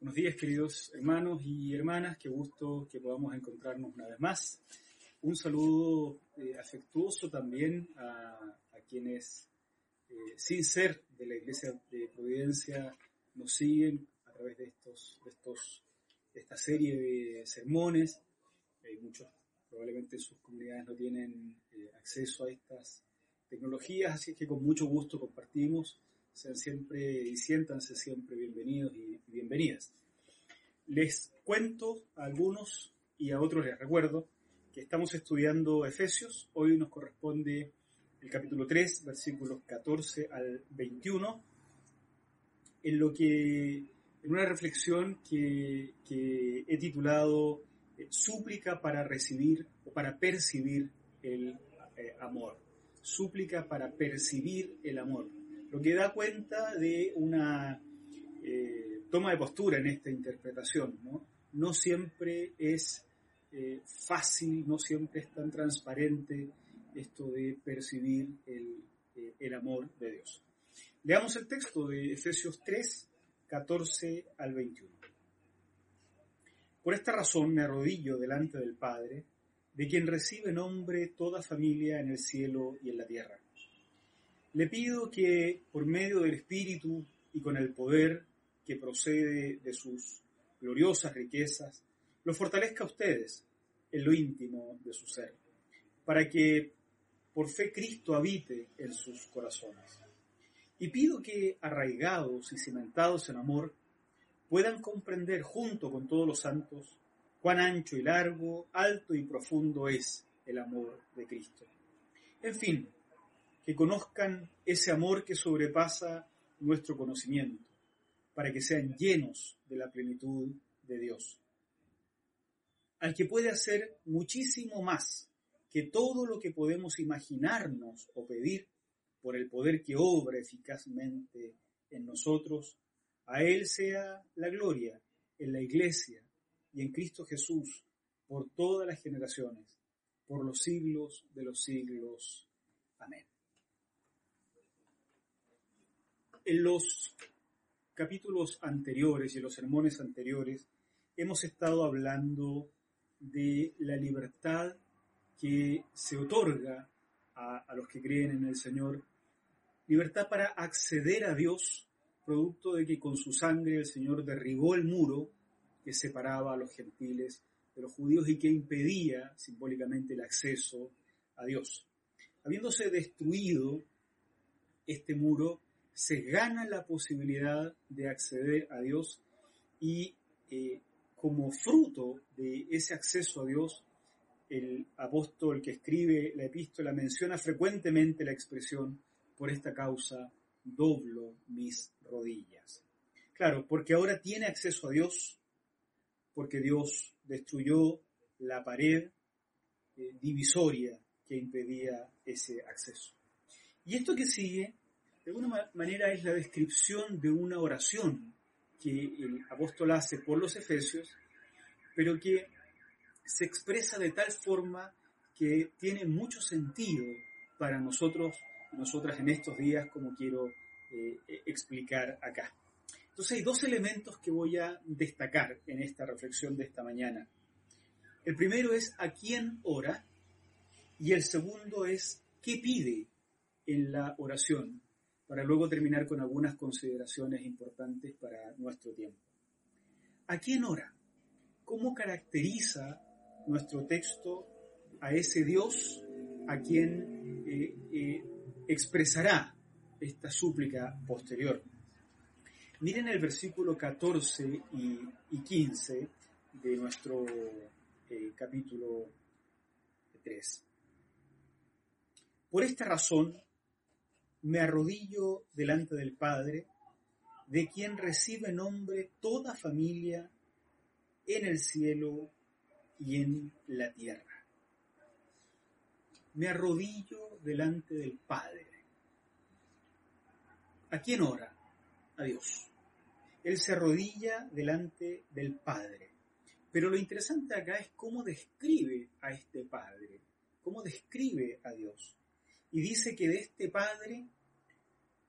Buenos días, queridos hermanos y hermanas. Qué gusto que podamos encontrarnos una vez más. Un saludo eh, afectuoso también a, quienes, eh, sin ser de la Iglesia de Providencia, nos siguen a través de estos, de estos, esta serie de sermones. Hay muchos, probablemente sus comunidades no tienen eh, acceso a estas tecnologías, así que con mucho gusto compartimos sean siempre y siéntanse siempre bienvenidos y bienvenidas. Les cuento a algunos y a otros les recuerdo que estamos estudiando Efesios. Hoy nos corresponde el capítulo 3, versículos 14 al 21, en lo que, en una reflexión que, he titulado eh, Súplica para recibir o para percibir el eh, amor. Súplica para percibir el amor lo que da cuenta de una eh, toma de postura en esta interpretación. No, siempre es eh, fácil, no siempre es tan transparente esto de percibir el, eh, el amor de Dios. Leamos el texto de Efesios 3, 14 al 21. Por esta razón me arrodillo delante del Padre, de quien recibe nombre toda familia en el cielo y en la tierra le pido que por medio del Espíritu y con el poder que procede de sus gloriosas riquezas, los fortalezca a ustedes en lo íntimo de su ser, para que por fe Cristo habite en sus corazones. Y pido que, arraigados y cimentados en amor, puedan comprender junto con todos los santos cuán ancho y largo, alto y profundo es el amor de Cristo. En fin, que conozcan ese amor que sobrepasa nuestro conocimiento, para que sean llenos de la plenitud de Dios. Al que puede hacer muchísimo más que todo lo que podemos imaginarnos o pedir por el poder que obra eficazmente en nosotros, a Él sea la gloria en la Iglesia y en Cristo Jesús por todas las generaciones, por los siglos de los siglos. Amén. En los capítulos anteriores y en los sermones anteriores hemos estado hablando de la libertad que se otorga a, los que creen en el Señor, libertad para acceder a Dios, producto de que con su sangre el Señor derribó el muro que separaba a los gentiles de los judíos y que impedía simbólicamente el acceso a Dios. Habiéndose destruido este muro, se gana la posibilidad de acceder a Dios y eh, como fruto de ese acceso a Dios, el apóstol que escribe la epístola menciona frecuentemente la expresión, por esta causa doblo mis rodillas. Claro, porque ahora tiene acceso a Dios, porque Dios destruyó la pared eh, divisoria que impedía ese acceso. Y esto que sigue de alguna manera es la descripción de una oración que el apóstol hace por los efesios, pero que se expresa de tal forma que tiene mucho sentido para nosotros nosotras en estos días, como quiero eh, explicar acá. Entonces hay dos elementos que voy a destacar en esta reflexión de esta mañana. El primero es a quién ora y el segundo es qué pide en la oración para luego terminar con algunas consideraciones importantes para nuestro tiempo. ¿A quién ora? ¿Cómo caracteriza nuestro texto a ese Dios a quien eh, eh, expresará esta súplica posterior? Miren el versículo 14 y, 15 de nuestro eh, capítulo 3. Por esta razón, me arrodillo delante del Padre, de quien recibe nombre toda familia en el cielo y en la tierra. Me arrodillo delante del Padre. ¿A quién ora? A Dios. Él se arrodilla delante del Padre. Pero lo interesante acá es cómo describe a este Padre, cómo describe a Dios y dice que de este Padre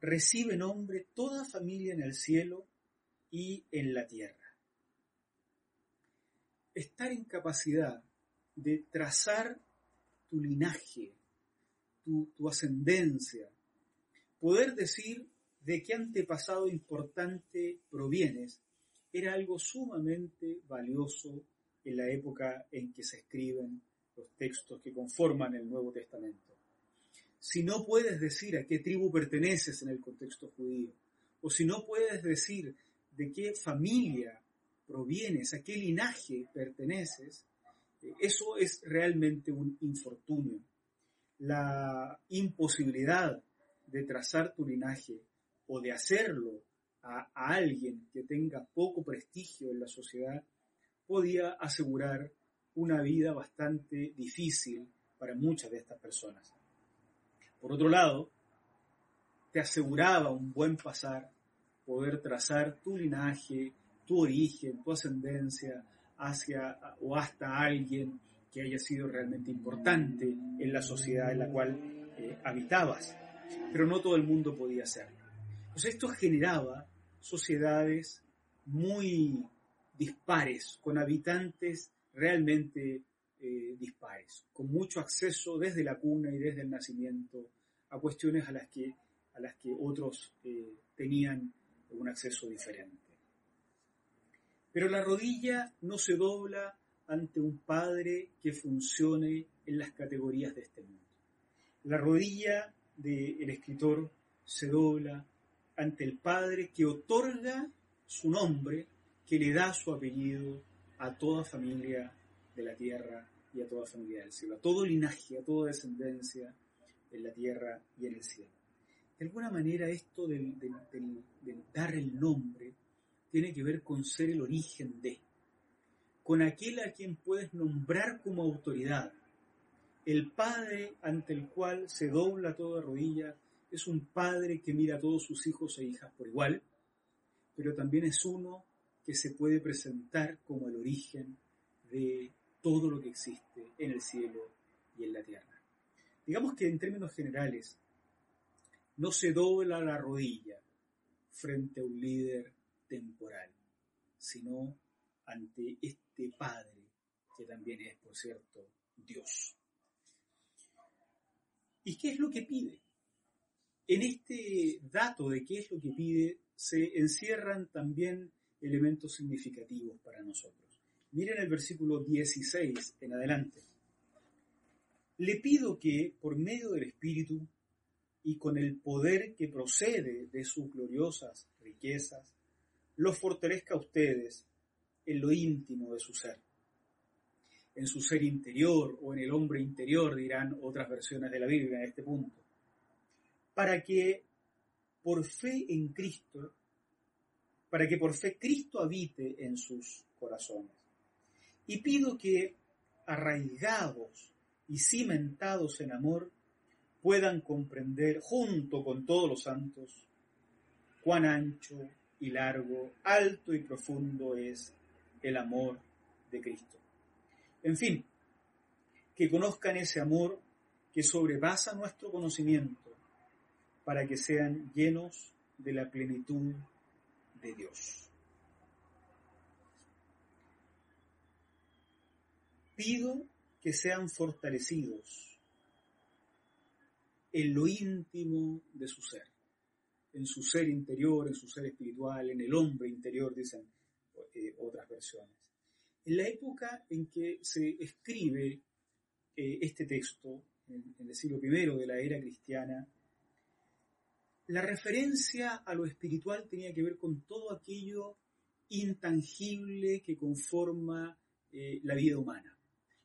recibe nombre toda familia en el cielo y en la tierra. estar en capacidad de trazar tu linaje, tu, ascendencia, poder decir de qué antepasado importante provienes, era algo sumamente valioso en la época en que se escriben los textos que conforman el Nuevo Testamento. Si no puedes decir a qué tribu perteneces en el contexto judío, o si no puedes decir de qué familia provienes, a qué linaje perteneces, eh, eso es realmente un infortunio. La imposibilidad de trazar tu linaje o de hacerlo a, a, alguien que tenga poco prestigio en la sociedad podía asegurar una vida bastante difícil para muchas de estas personas. Por otro lado, te aseguraba un buen pasar poder trazar tu linaje, tu origen, tu ascendencia hacia o hasta alguien que haya sido realmente importante en la sociedad en la cual eh, habitabas. Pero no todo el mundo podía hacerlo. Pues esto generaba sociedades muy dispares, con habitantes realmente eh, dispares, con mucho acceso desde la cuna y desde el nacimiento a cuestiones a las que, a las que otros eh, tenían un acceso diferente. Pero la rodilla no se dobla ante un padre que funcione en las categorías de este mundo. La rodilla del escritor se dobla ante el padre que otorga su nombre, que le da su apellido a toda familia de la tierra y a toda familia del cielo, a todo linaje, a toda descendencia en la tierra y en el cielo de alguna manera esto del, dar el nombre tiene que ver con ser el origen de, con aquel a quien puedes nombrar como autoridad. El padre ante el cual se dobla toda rodilla es un padre que mira a todos sus hijos e hijas por igual, pero también es uno que se puede presentar como el origen de todo lo que existe en el cielo y en la tierra. Digamos que en términos generales, no se dobla la rodilla frente a un líder temporal, sino ante este Padre, que también es, por cierto, Dios. ¿Y qué es lo que pide? En este dato de qué es lo que pide se encierran también elementos significativos para nosotros. Miren el versículo 16 en adelante. Le pido que, por medio del Espíritu, y con el poder que procede de sus gloriosas riquezas, los fortalezca a ustedes en lo íntimo de su ser. En su ser interior o en el hombre interior, dirán otras versiones de la Biblia en este punto. Para que por fe en Cristo, para que por fe Cristo habite en sus corazones. Y pido que, arraigados y cimentados en amor, puedan comprender junto con todos los santos cuán ancho y largo, alto y profundo es el amor de Cristo. En fin, que conozcan ese amor que sobrepasa nuestro conocimiento para que sean llenos de la plenitud de Dios. Pido que sean fortalecidos en lo íntimo de su ser, en su ser interior, en su ser espiritual, en el hombre interior, dicen eh, otras versiones. En la época en que se escribe eh, este texto, en, el siglo I de la era cristiana, la referencia a lo espiritual tenía que ver con todo aquello intangible que conforma eh, la vida humana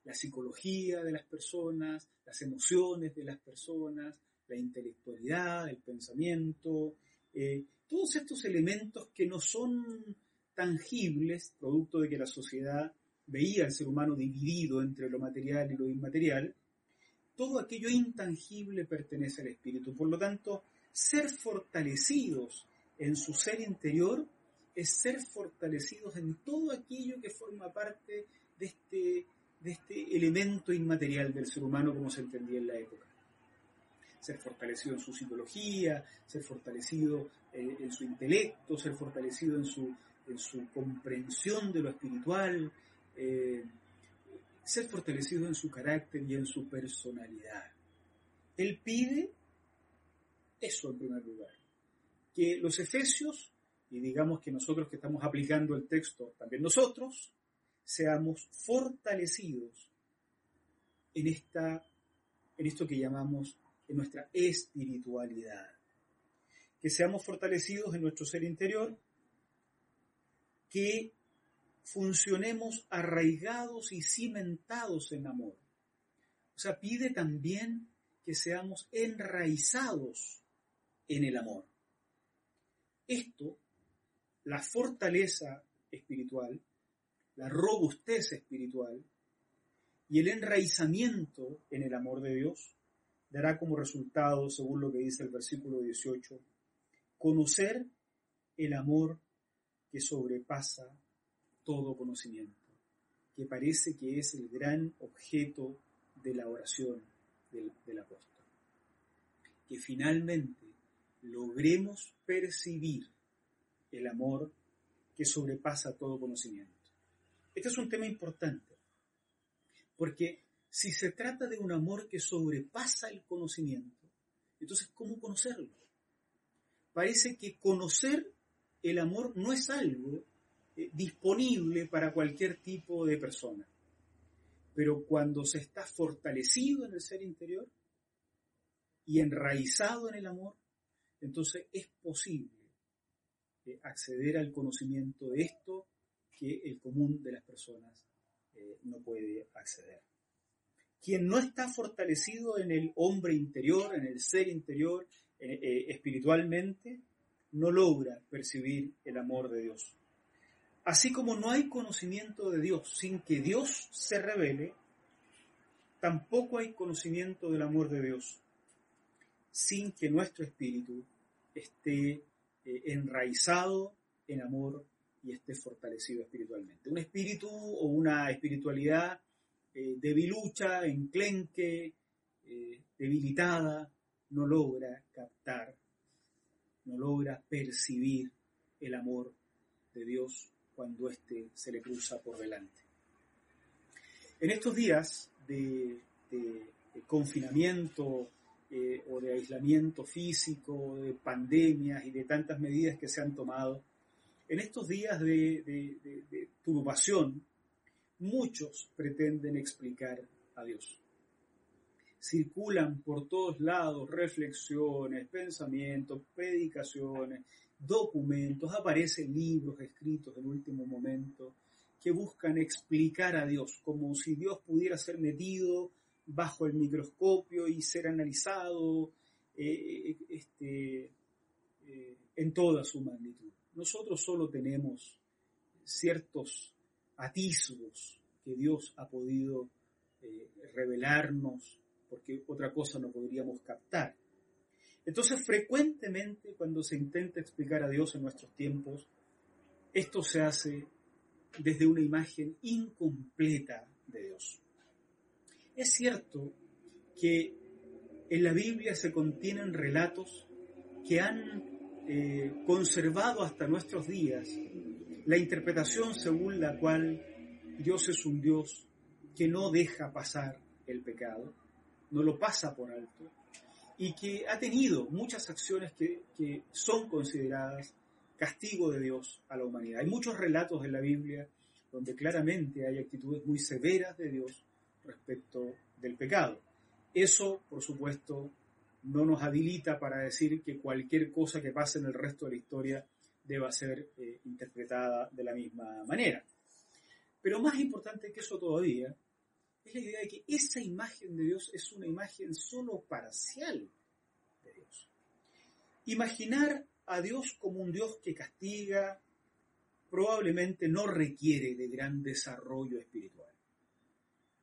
la psicología de las personas, las emociones de las personas, la intelectualidad, el pensamiento, eh, todos estos elementos que no son tangibles, producto de que la sociedad veía al ser humano dividido entre lo material y lo inmaterial, todo aquello intangible pertenece al espíritu. Por lo tanto, ser fortalecidos en su ser interior es ser fortalecidos en todo aquello que forma parte de este de este elemento inmaterial del ser humano como se entendía en la época. Ser fortalecido en su psicología, ser fortalecido eh, en, su intelecto, ser fortalecido en su, en su comprensión de lo espiritual, eh, ser fortalecidos en su carácter y en su personalidad. Él pide eso en primer lugar, que los efesios, y digamos que nosotros que estamos aplicando el texto, también nosotros, seamos fortalecidos en, esta, en esto que llamamos en nuestra espiritualidad. Que seamos fortalecidos en nuestro ser interior, que funcionemos arraigados y cimentados en amor. O sea, pide también que seamos enraizados en el amor. Esto, la fortaleza espiritual, la robustez espiritual y el enraizamiento en el amor de Dios dará como resultado, según lo que dice el versículo 18, conocer el amor que sobrepasa todo conocimiento, que parece que es el gran objeto de la oración del, del apóstol. Que finalmente logremos percibir el amor que sobrepasa todo conocimiento. Este es un tema importante, porque si se trata de un amor que sobrepasa el conocimiento, entonces ¿cómo conocerlo? Parece que conocer el amor no es algo eh, disponible para cualquier tipo de persona. Pero cuando se está fortalecido en el ser interior y enraizado en el amor, entonces es posible eh, acceder al conocimiento de esto que el común de las personas eh, no puede acceder. Quien no está fortalecido en el hombre interior, en el ser interior, espiritualmente, no logra percibir el amor de Dios. Así como no hay conocimiento de Dios sin que Dios se revele, tampoco hay conocimiento del amor de Dios sin que nuestro espíritu esté eh, enraizado en amor y esté fortalecido espiritualmente. Un espíritu o una espiritualidad eh, debilucha, enclenque, eh, debilitada, no logra captar, no logra percibir el amor de Dios cuando éste se le cruza por delante. En estos días de, confinamiento eh, o de aislamiento físico, de pandemias y de tantas medidas que se han tomado, en estos días de, turbación, muchos pretenden explicar a Dios. Circulan por todos lados reflexiones, pensamientos, predicaciones, documentos, aparecen libros escritos en último momento que buscan explicar a Dios, como si Dios pudiera ser metido bajo el microscopio y ser analizado eh, este, eh, en toda su magnitud. Nosotros solo tenemos ciertos atisbos que Dios ha podido eh, revelarnos, porque otra cosa no podríamos captar. Entonces, frecuentemente cuando se intenta explicar a Dios en nuestros tiempos, esto se hace desde una imagen incompleta de Dios. Es cierto que en la Biblia se contienen relatos que han eh, conservado hasta nuestros días la interpretación según la cual Dios es un Dios que no deja pasar el pecado, no lo pasa por alto, y que ha tenido muchas acciones que, son consideradas castigo de Dios a la humanidad. Hay muchos relatos en la Biblia donde claramente hay actitudes muy severas de Dios respecto del pecado. Eso, por supuesto, no nos habilita para decir que cualquier cosa que pase en el resto de la historia deba ser eh, interpretada de la misma manera. Pero más importante que eso todavía es la idea de que esa imagen de Dios es una imagen solo parcial de Dios. Imaginar a Dios como un Dios que castiga probablemente no requiere de gran desarrollo espiritual.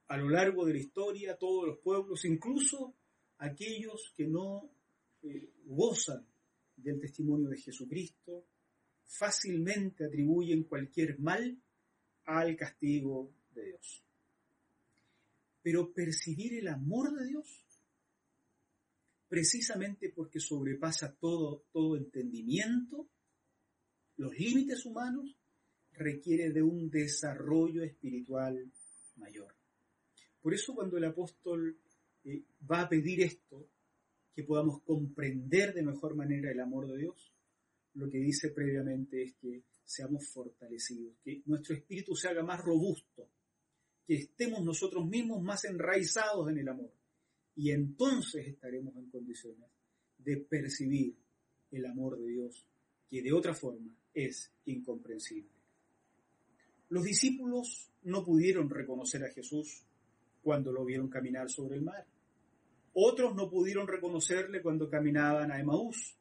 A lo largo de la historia, todos los pueblos, incluso aquellos que no eh, gozan del testimonio de Jesucristo, fácilmente atribuyen cualquier mal al castigo de Dios. Pero percibir el amor de Dios, precisamente porque sobrepasa todo, todo entendimiento, los límites humanos, requiere de un desarrollo espiritual mayor. Por eso cuando el apóstol eh, va a pedir esto, que podamos comprender de mejor manera el amor de Dios, lo que dice previamente es que seamos fortalecidos, que nuestro espíritu se haga más robusto, que estemos nosotros mismos más enraizados en el amor. Y entonces estaremos en condiciones de percibir el amor de Dios, que de otra forma es incomprensible. Los discípulos no pudieron reconocer a Jesús cuando lo vieron caminar sobre el mar. Otros no pudieron reconocerle cuando caminaban a Emaús.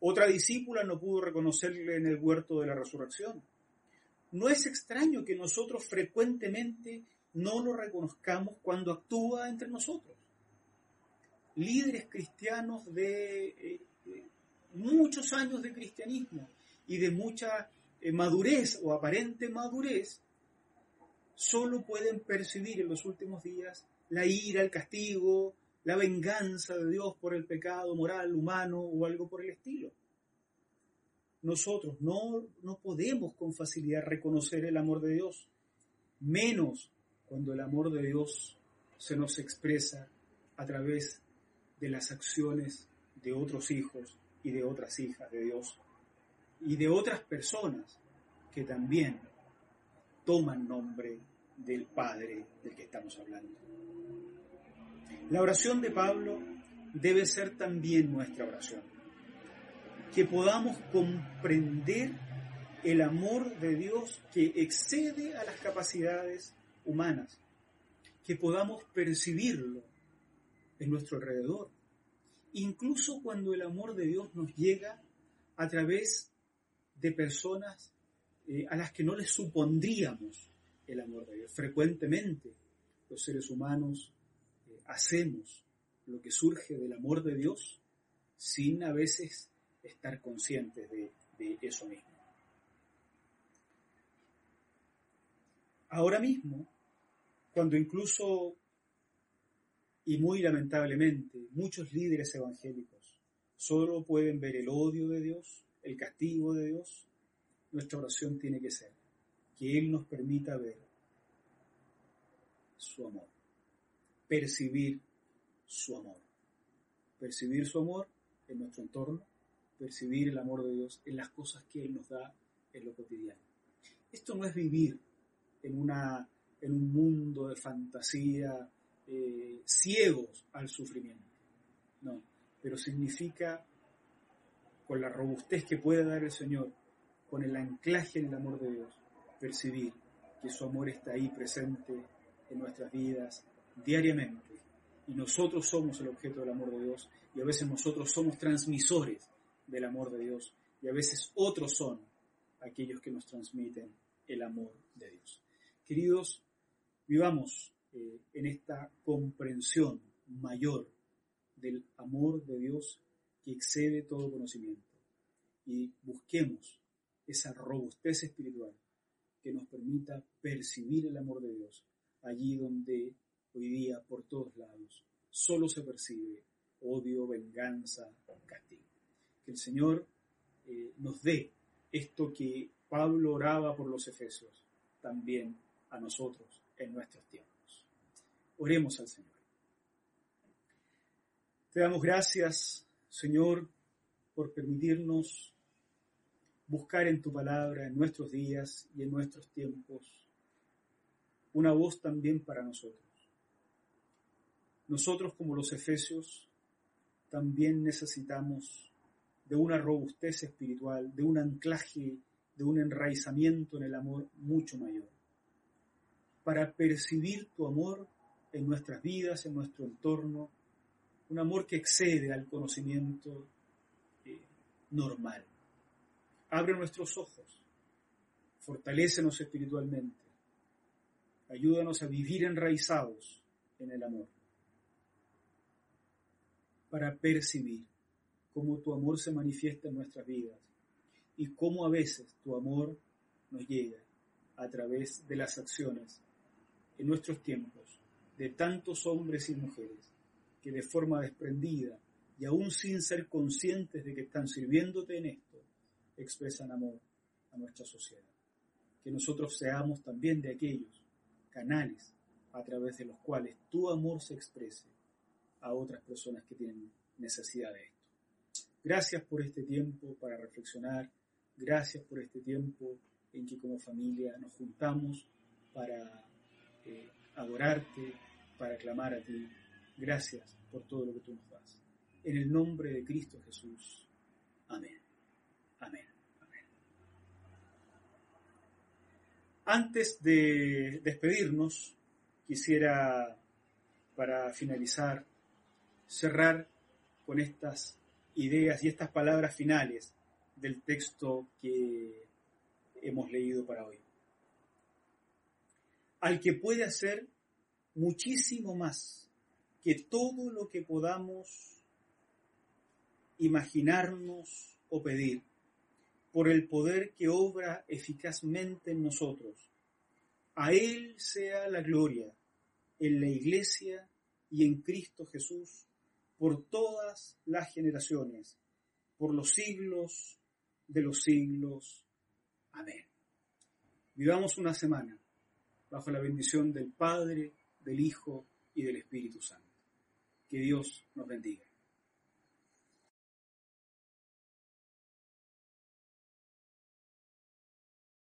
Otra discípula no pudo reconocerle en el huerto de la resurrección. No es extraño que nosotros frecuentemente no lo reconozcamos cuando actúa entre nosotros. Líderes cristianos de eh, eh, muchos años de cristianismo y de mucha eh, madurez o aparente madurez, solo pueden percibir en los últimos días la ira, el castigo, la venganza de Dios por el pecado moral, humano o algo por el estilo. Nosotros no, no podemos con facilidad reconocer el amor de Dios, menos cuando el amor de Dios se nos expresa a través de las acciones de otros hijos y de otras hijas de Dios y de otras personas que también toman nombre del Padre del que estamos hablando. La oración de Pablo debe ser también nuestra oración. Que podamos comprender el amor de Dios que excede a las capacidades humanas. Que podamos percibirlo en nuestro alrededor. Incluso cuando el amor de Dios nos llega a través de personas eh, a las que no les supondríamos el amor de Dios. Frecuentemente los seres humanos hacemos lo que surge del amor de Dios sin a veces estar conscientes de, eso mismo. Ahora mismo, cuando incluso, y muy lamentablemente, muchos líderes evangélicos solo pueden ver el odio de Dios, el castigo de Dios, nuestra oración tiene que ser que Él nos permita ver su amor percibir su amor. Percibir su amor en nuestro entorno, percibir el amor de Dios en las cosas que Él nos da en lo cotidiano. Esto no es vivir en, una, en un mundo de fantasía eh, ciegos al sufrimiento, no, pero significa con la robustez que puede dar el Señor, con el anclaje en el amor de Dios, percibir que su amor está ahí presente en nuestras vidas, diariamente. Y nosotros somos el objeto del amor de Dios y a veces nosotros somos transmisores del amor de Dios y a veces otros son aquellos que nos transmiten el amor de Dios. Queridos, vivamos eh, en esta comprensión mayor del amor de Dios que excede todo conocimiento y busquemos esa robustez espiritual que nos permita percibir el amor de Dios allí donde hoy día por todos lados solo se percibe odio, venganza, castigo. Que el Señor eh, nos dé esto que Pablo oraba por los Efesios, también a nosotros en nuestros tiempos. Oremos al Señor. Te damos gracias, Señor, por permitirnos buscar en tu palabra, en nuestros días y en nuestros tiempos, una voz también para nosotros. Nosotros como los efesios también necesitamos de una robustez espiritual, de un anclaje, de un enraizamiento en el amor mucho mayor, para percibir tu amor en nuestras vidas, en nuestro entorno, un amor que excede al conocimiento eh, normal. Abre nuestros ojos, fortalécenos espiritualmente, ayúdanos a vivir enraizados en el amor. Para percibir cómo tu amor se manifiesta en nuestras vidas y cómo a veces tu amor nos llega a través de las acciones en nuestros tiempos de tantos hombres y mujeres que de forma desprendida y aún sin ser conscientes de que están sirviéndote en esto, expresan amor a nuestra sociedad. que nosotros seamos también de aquellos canales a través de los cuales tu amor se exprese a otras personas que tienen necesidad de esto. Gracias por este tiempo para reflexionar, gracias por este tiempo en que como familia nos juntamos para eh, adorarte, para clamar a ti. Gracias por todo lo que tú nos das. En el nombre de Cristo Jesús. Amén. Amén. Antes de despedirnos, quisiera, para finalizar, cerrar con estas ideas y estas palabras finales del texto que hemos leído para hoy. Al que puede hacer muchísimo más que todo lo que podamos imaginarnos o pedir, por el poder que obra eficazmente en nosotros. A Él sea la gloria en la Iglesia y en Cristo Jesús por todas las generaciones, por los siglos de los siglos. Amén. Vivamos una semana bajo la bendición del Padre, del Hijo y del Espíritu Santo. Que Dios nos bendiga.